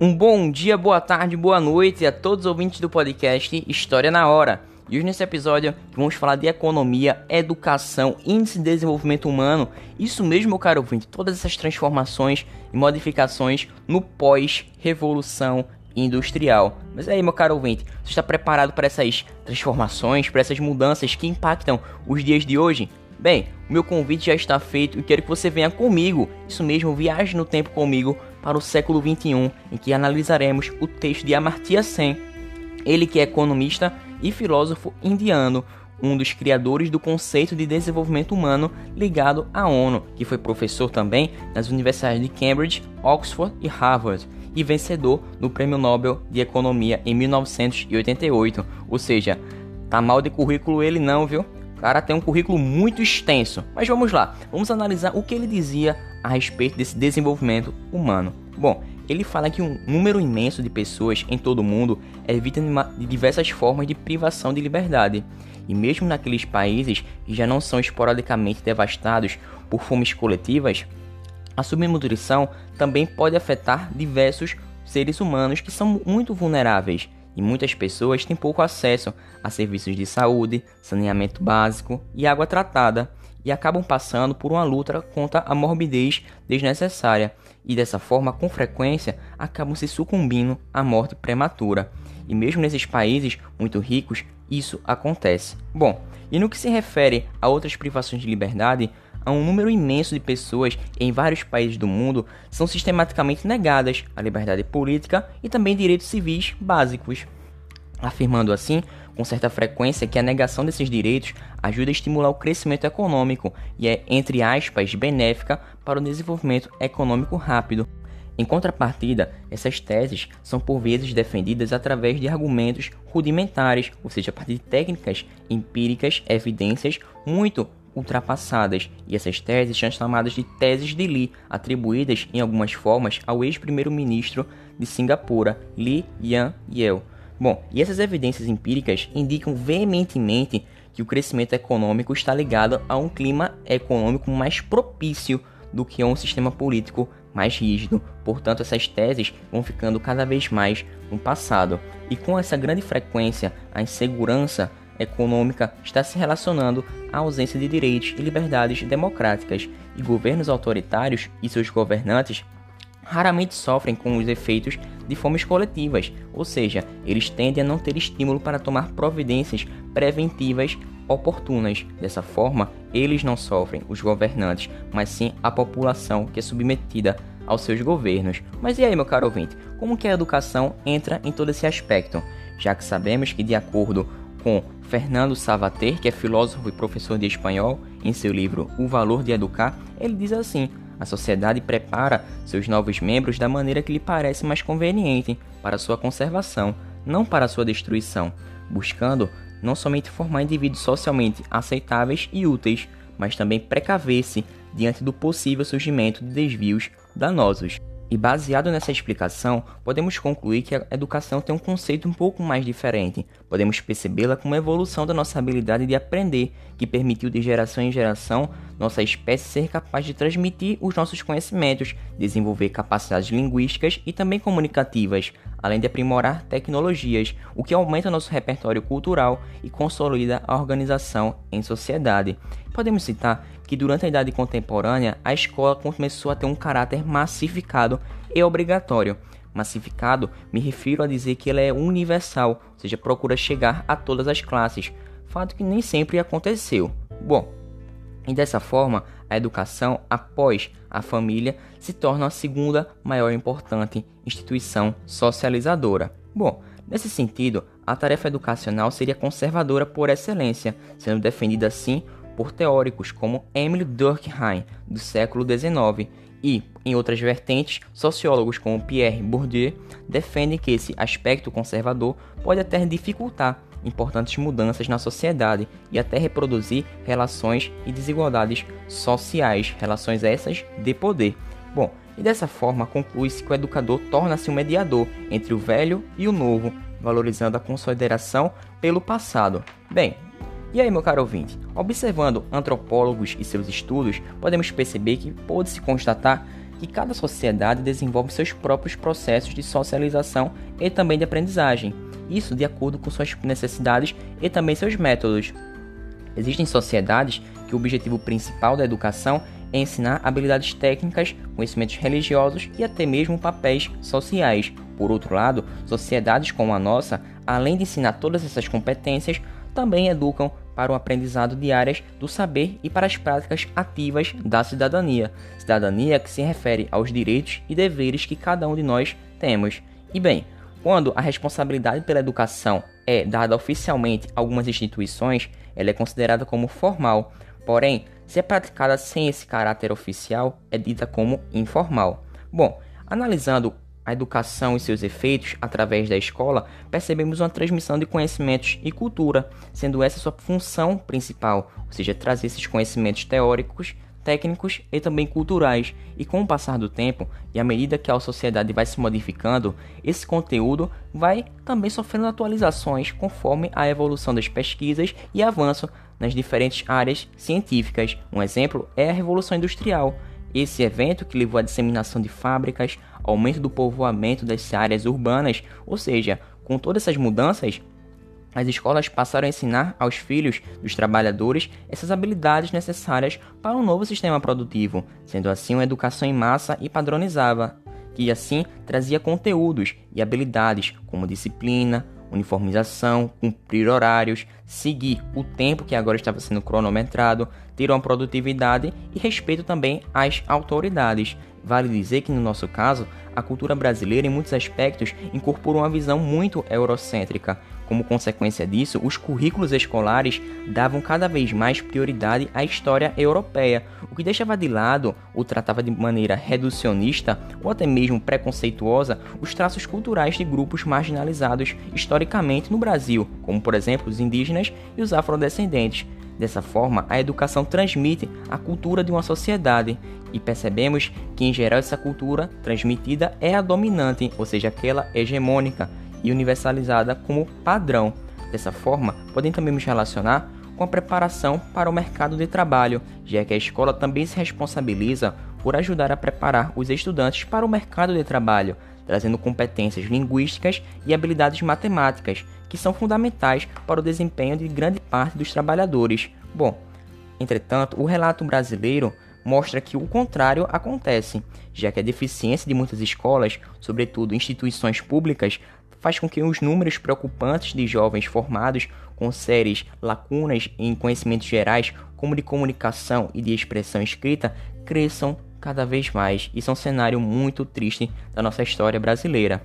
Um bom dia, boa tarde, boa noite a todos os ouvintes do podcast História na Hora. E hoje nesse episódio vamos falar de economia, educação, índice de desenvolvimento humano. Isso mesmo, meu caro ouvinte, todas essas transformações e modificações no pós-revolução industrial. Mas aí, meu caro ouvinte, você está preparado para essas transformações, para essas mudanças que impactam os dias de hoje? Bem, o meu convite já está feito e quero que você venha comigo, isso mesmo, viaje no tempo comigo para o século 21, em que analisaremos o texto de Amartya Sen, ele que é economista e filósofo indiano, um dos criadores do conceito de desenvolvimento humano ligado à ONU, que foi professor também nas universidades de Cambridge, Oxford e Harvard, e vencedor do Prêmio Nobel de Economia em 1988. Ou seja, tá mal de currículo ele não, viu? O cara tem um currículo muito extenso. Mas vamos lá, vamos analisar o que ele dizia a respeito desse desenvolvimento humano. Bom, ele fala que um número imenso de pessoas em todo o mundo é vítima de diversas formas de privação de liberdade. E mesmo naqueles países que já não são esporadicamente devastados por fomes coletivas, a subnutrição também pode afetar diversos seres humanos que são muito vulneráveis e muitas pessoas têm pouco acesso a serviços de saúde, saneamento básico e água tratada e acabam passando por uma luta contra a morbidez desnecessária e dessa forma, com frequência, acabam se sucumbindo à morte prematura. E mesmo nesses países muito ricos, isso acontece. Bom, e no que se refere a outras privações de liberdade, a um número imenso de pessoas em vários países do mundo são sistematicamente negadas a liberdade política e também direitos civis básicos, afirmando assim com certa frequência que a negação desses direitos ajuda a estimular o crescimento econômico e é, entre aspas, benéfica para o desenvolvimento econômico rápido. Em contrapartida, essas teses são por vezes defendidas através de argumentos rudimentares, ou seja, a partir de técnicas empíricas, evidências muito ultrapassadas, e essas teses são chamadas de teses de Lee, atribuídas em algumas formas ao ex-primeiro-ministro de Singapura, Lee Yan Yew. Bom, e essas evidências empíricas indicam veementemente que o crescimento econômico está ligado a um clima econômico mais propício do que a um sistema político mais rígido. Portanto, essas teses vão ficando cada vez mais no passado. E com essa grande frequência, a insegurança econômica está se relacionando à ausência de direitos e liberdades democráticas, e governos autoritários e seus governantes raramente sofrem com os efeitos de fomes coletivas, ou seja, eles tendem a não ter estímulo para tomar providências preventivas oportunas. Dessa forma, eles não sofrem, os governantes, mas sim a população que é submetida aos seus governos. Mas e aí, meu caro ouvinte, como que a educação entra em todo esse aspecto? Já que sabemos que, de acordo com Fernando Savater, que é filósofo e professor de espanhol, em seu livro O Valor de Educar, ele diz assim: a sociedade prepara seus novos membros da maneira que lhe parece mais conveniente para sua conservação, não para sua destruição, buscando não somente formar indivíduos socialmente aceitáveis e úteis, mas também precaver-se diante do possível surgimento de desvios danosos. E baseado nessa explicação, podemos concluir que a educação tem um conceito um pouco mais diferente. Podemos percebê-la como uma evolução da nossa habilidade de aprender, que permitiu de geração em geração nossa espécie ser capaz de transmitir os nossos conhecimentos, desenvolver capacidades linguísticas e também comunicativas, além de aprimorar tecnologias, o que aumenta nosso repertório cultural e consolida a organização em sociedade. Podemos citar que durante a Idade Contemporânea a escola começou a ter um caráter massificado e obrigatório. Massificado, me refiro a dizer que ela é universal, ou seja, procura chegar a todas as classes, fato que nem sempre aconteceu. Bom, e dessa forma, a educação após a família se torna a segunda maior importante instituição socializadora. Bom, nesse sentido, a tarefa educacional seria conservadora por excelência, sendo defendida assim por teóricos como Emile Durkheim, do século XIX, e, em outras vertentes, sociólogos como Pierre Bourdieu defendem que esse aspecto conservador pode até dificultar importantes mudanças na sociedade e até reproduzir relações e desigualdades sociais, relações essas de poder. Bom, e dessa forma conclui-se que o educador torna-se um mediador entre o velho e o novo, valorizando a consideração pelo passado. Bem, e aí, meu caro ouvinte, observando antropólogos e seus estudos, podemos perceber que pode-se constatar que cada sociedade desenvolve seus próprios processos de socialização e também de aprendizagem, isso de acordo com suas necessidades e também seus métodos. Existem sociedades que o objetivo principal da educação é ensinar habilidades técnicas, conhecimentos religiosos e até mesmo papéis sociais. Por outro lado, sociedades como a nossa, além de ensinar todas essas competências, também educam para o aprendizado de áreas do saber e para as práticas ativas da cidadania. Cidadania que se refere aos direitos e deveres que cada um de nós temos. E bem, quando a responsabilidade pela educação é dada oficialmente a algumas instituições, ela é considerada como formal. Porém, se é praticada sem esse caráter oficial, é dita como informal. Bom, analisando a educação e seus efeitos através da escola, percebemos uma transmissão de conhecimentos e cultura, sendo essa sua função principal, ou seja, trazer esses conhecimentos teóricos técnicos e também culturais, e com o passar do tempo e à medida que a sociedade vai se modificando, esse conteúdo vai também sofrendo atualizações conforme a evolução das pesquisas e avanço nas diferentes áreas científicas. Um exemplo é a Revolução Industrial. Esse evento que levou à disseminação de fábricas, aumento do povoamento das áreas urbanas, ou seja, com todas essas mudanças, as escolas passaram a ensinar aos filhos dos trabalhadores essas habilidades necessárias para um novo sistema produtivo, sendo assim uma educação em massa e padronizada, que assim trazia conteúdos e habilidades como disciplina, uniformização, cumprir horários, seguir o tempo que agora estava sendo cronometrado, ter uma produtividade e respeito também às autoridades. Vale dizer que no nosso caso, a cultura brasileira em muitos aspectos incorporou uma visão muito eurocêntrica, como consequência disso, os currículos escolares davam cada vez mais prioridade à história europeia, o que deixava de lado ou tratava de maneira reducionista ou até mesmo preconceituosa os traços culturais de grupos marginalizados historicamente no Brasil, como por exemplo os indígenas e os afrodescendentes. Dessa forma, a educação transmite a cultura de uma sociedade e percebemos que, em geral, essa cultura transmitida é a dominante, ou seja, aquela hegemônica e universalizada como padrão. Dessa forma, podem também nos relacionar com a preparação para o mercado de trabalho, já que a escola também se responsabiliza por ajudar a preparar os estudantes para o mercado de trabalho, trazendo competências linguísticas e habilidades matemáticas, que são fundamentais para o desempenho de grande parte dos trabalhadores. Bom, entretanto, o relato brasileiro mostra que o contrário acontece, já que a deficiência de muitas escolas, sobretudo instituições públicas, faz com que os números preocupantes de jovens formados com sérias lacunas em conhecimentos gerais, como de comunicação e de expressão escrita, cresçam cada vez mais. Isso é um cenário muito triste da nossa história brasileira.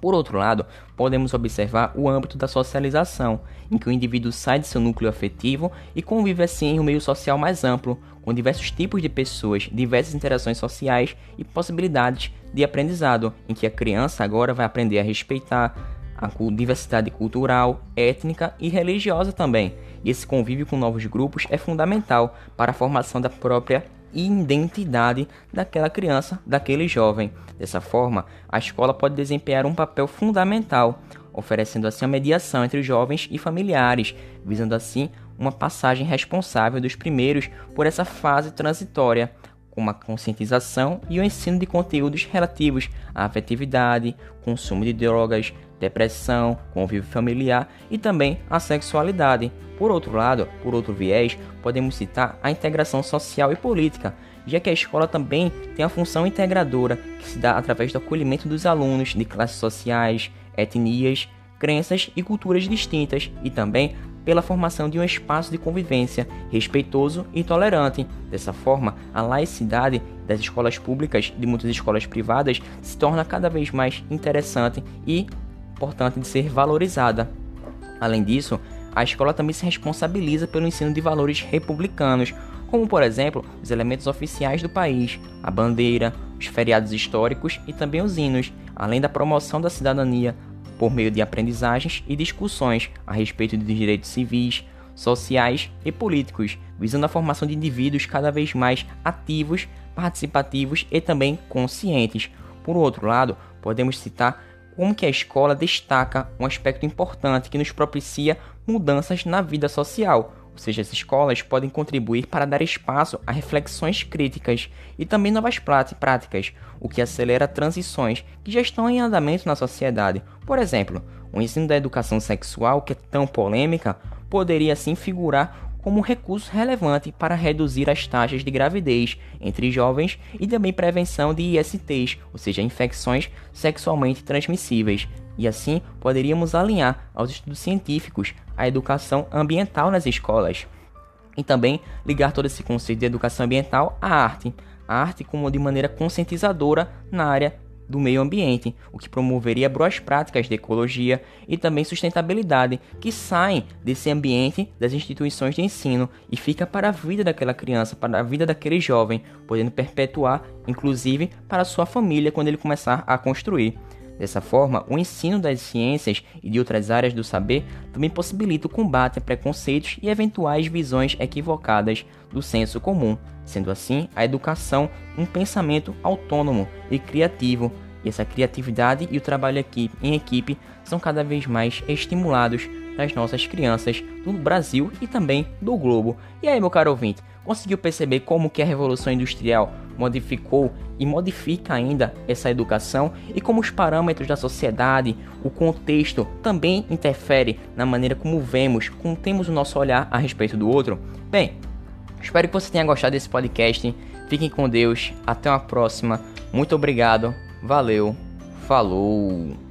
Por outro lado, podemos observar o âmbito da socialização, em que o indivíduo sai de seu núcleo afetivo e convive assim em um meio social mais amplo, com diversos tipos de pessoas, diversas interações sociais e possibilidades de aprendizado, em que a criança agora vai aprender a respeitar a diversidade cultural, étnica e religiosa também. E esse convívio com novos grupos é fundamental para a formação da própria identidade daquela criança, daquele jovem. Dessa forma, a escola pode desempenhar um papel fundamental, oferecendo assim a mediação entre jovens e familiares, visando assim uma passagem responsável dos primeiros por essa fase transitória, com a conscientização e o ensino de conteúdos relativos à afetividade, consumo de drogas, depressão, convívio familiar e também a sexualidade. Por outro lado, por outro viés, podemos citar a integração social e política, já que a escola também tem a função integradora que se dá através do acolhimento dos alunos de classes sociais, etnias, crenças e culturas distintas e também pela formação de um espaço de convivência respeitoso e tolerante. Dessa forma, a laicidade das escolas públicas e de muitas escolas privadas se torna cada vez mais interessante e importante de ser valorizada. Além disso, a escola também se responsabiliza pelo ensino de valores republicanos, como por exemplo os elementos oficiais do país, a bandeira, os feriados históricos e também os hinos, além da promoção da cidadania por meio de aprendizagens e discussões a respeito de direitos civis, sociais e políticos, visando a formação de indivíduos cada vez mais ativos, participativos e também conscientes. Por outro lado, podemos citar como que a escola destaca um aspecto importante que nos propicia mudanças na vida social, Ou seja, as escolas podem contribuir para dar espaço a reflexões críticas e também novas práticas, o que acelera transições que já estão em andamento na sociedade. Por exemplo, o ensino da educação sexual, que é tão polêmica, poderia assim figurar como um recurso relevante para reduzir as taxas de gravidez entre jovens e também prevenção de ISTs, ou seja, infecções sexualmente transmissíveis. E assim poderíamos alinhar aos estudos científicos a educação ambiental nas escolas. E também ligar todo esse conceito de educação ambiental à arte. A arte como de maneira conscientizadora na área do meio ambiente, o que promoveria boas práticas de ecologia e também sustentabilidade que saem desse ambiente das instituições de ensino e fica para a vida daquela criança, para a vida daquele jovem, podendo perpetuar, inclusive, para sua família quando ele começar a construir. Dessa forma, o ensino das ciências e de outras áreas do saber também possibilita o combate a preconceitos e eventuais visões equivocadas do senso comum, sendo assim a educação um pensamento autônomo e criativo. E essa criatividade e o trabalho aqui em equipe são cada vez mais estimulados nas nossas crianças do Brasil e também do globo. E aí, meu caro ouvinte, conseguiu perceber como que a revolução industrial modificou e modifica ainda essa educação e como os parâmetros da sociedade, o contexto também interfere na maneira como vemos, como temos o nosso olhar a respeito do outro? Bem, espero que você tenha gostado desse podcast. Fiquem com Deus, até uma próxima. Muito obrigado. Valeu. Falou.